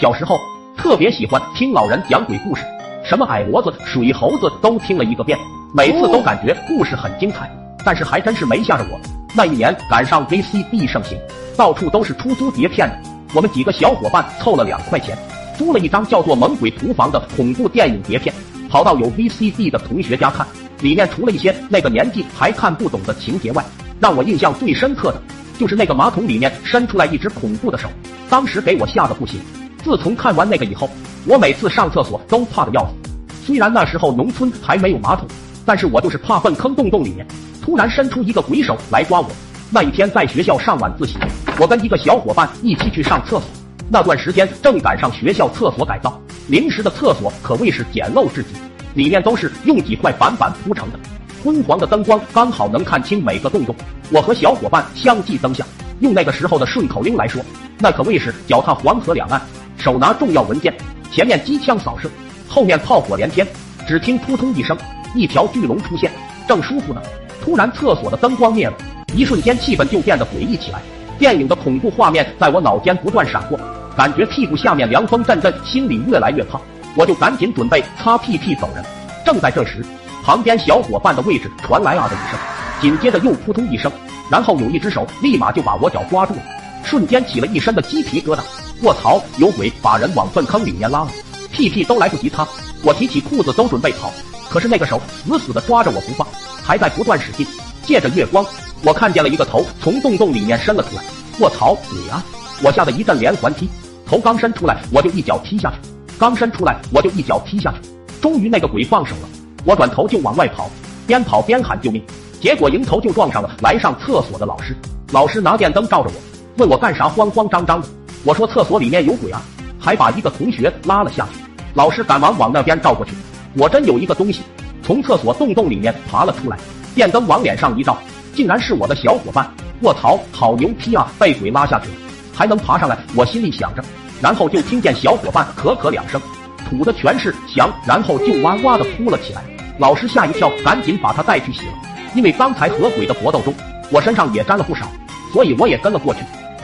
小时候特别喜欢听老人讲鬼故事，什么矮骡子、水猴子都听了一个遍，每次都感觉故事很精彩，但是还真是没吓着我。那一年赶上 VCD 盛行，到处都是出租碟片的，我们几个小伙伴凑了两块钱，租了一张叫做《猛鬼厨房》的恐怖电影碟片，跑到有 VCD 的同学家看。里面除了一些那个年纪还看不懂的情节外，让我印象最深刻的，就是那个马桶里面伸出来一只恐怖的手，当时给我吓得不行。自从看完那个以后，我每次上厕所都怕的要死。虽然那时候农村还没有马桶，但是我就是怕粪坑洞洞里面突然伸出一个鬼手来抓我。那一天在学校上晚自习，我跟一个小伙伴一起去上厕所，那段时间正赶上学校厕所改造，临时的厕所可谓是简陋至极。里面都是用几块板板铺成的，昏黄的灯光刚好能看清每个洞洞。我和小伙伴相继登下，用那个时候的顺口溜来说，那可谓是脚踏黄河两岸，手拿重要文件，前面机枪扫射，后面炮火连天。只听扑通一声，一条巨龙出现，正舒服呢，突然厕所的灯光灭了，一瞬间气氛就变得诡异起来。电影的恐怖画面在我脑间不断闪过，感觉屁股下面凉风阵阵，心里越来越怕。我就赶紧准备擦屁屁走人。正在这时，旁边小伙伴的位置传来啊的一声，紧接着又扑通一声，然后有一只手立马就把我脚抓住了，瞬间起了一身的鸡皮疙瘩。卧槽，有鬼把人往粪坑里面拉了，屁屁都来不及擦，我提起裤子都准备跑，可是那个手死死的抓着我不放，还在不断使劲。借着月光，我看见了一个头从洞洞里面伸了出来。卧槽，鬼啊！我吓得一阵连环踢，头刚伸出来，我就一脚踢下去。刚伸出来，我就一脚踢下去，终于那个鬼放手了。我转头就往外跑，边跑边喊救命。结果迎头就撞上了来上厕所的老师。老师拿电灯照着我，问我干啥慌慌张张的。我说厕所里面有鬼啊，还把一个同学拉了下去。老师赶忙往那边照过去，果真有一个东西从厕所洞洞里面爬了出来。电灯往脸上一照，竟然是我的小伙伴。卧槽，好牛批啊！被鬼拉下去了，还能爬上来。我心里想着。然后就听见小伙伴咳咳两声，吐的全是翔，然后就哇哇的哭了起来。老师吓一跳，赶紧把他带去洗了。因为刚才和鬼的搏斗中，我身上也沾了不少，所以我也跟了过去。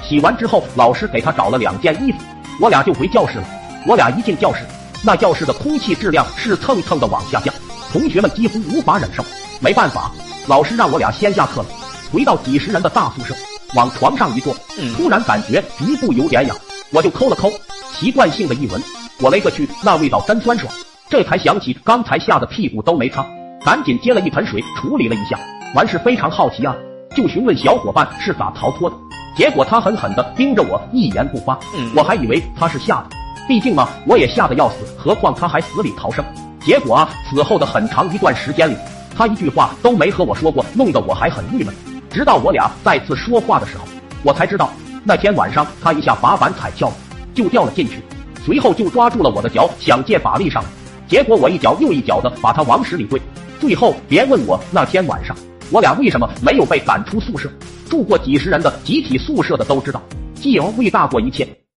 洗完之后，老师给他找了两件衣服，我俩就回教室了。我俩一进教室，那教室的空气质量是蹭蹭的往下降，同学们几乎无法忍受。没办法，老师让我俩先下课了，回到几十人的大宿舍，往床上一坐，突然感觉局部有点痒。我就抠了抠，习惯性的一闻，我勒个去，那味道真酸爽！这才想起刚才吓得屁股都没擦，赶紧接了一盆水处理了一下。完事非常好奇啊，就询问小伙伴是咋逃脱的。结果他狠狠的盯着我，一言不发。我还以为他是吓的，毕竟嘛，我也吓得要死，何况他还死里逃生。结果啊，此后的很长一段时间里，他一句话都没和我说过，弄得我还很郁闷。直到我俩再次说话的时候，我才知道。那天晚上，他一下把板踩翘了，就掉了进去，随后就抓住了我的脚，想借把力上来。结果我一脚又一脚的把他往屎里跪。最后，别问我那天晚上我俩为什么没有被赶出宿舍。住过几十人的集体宿舍的都知道，继而为大过一切。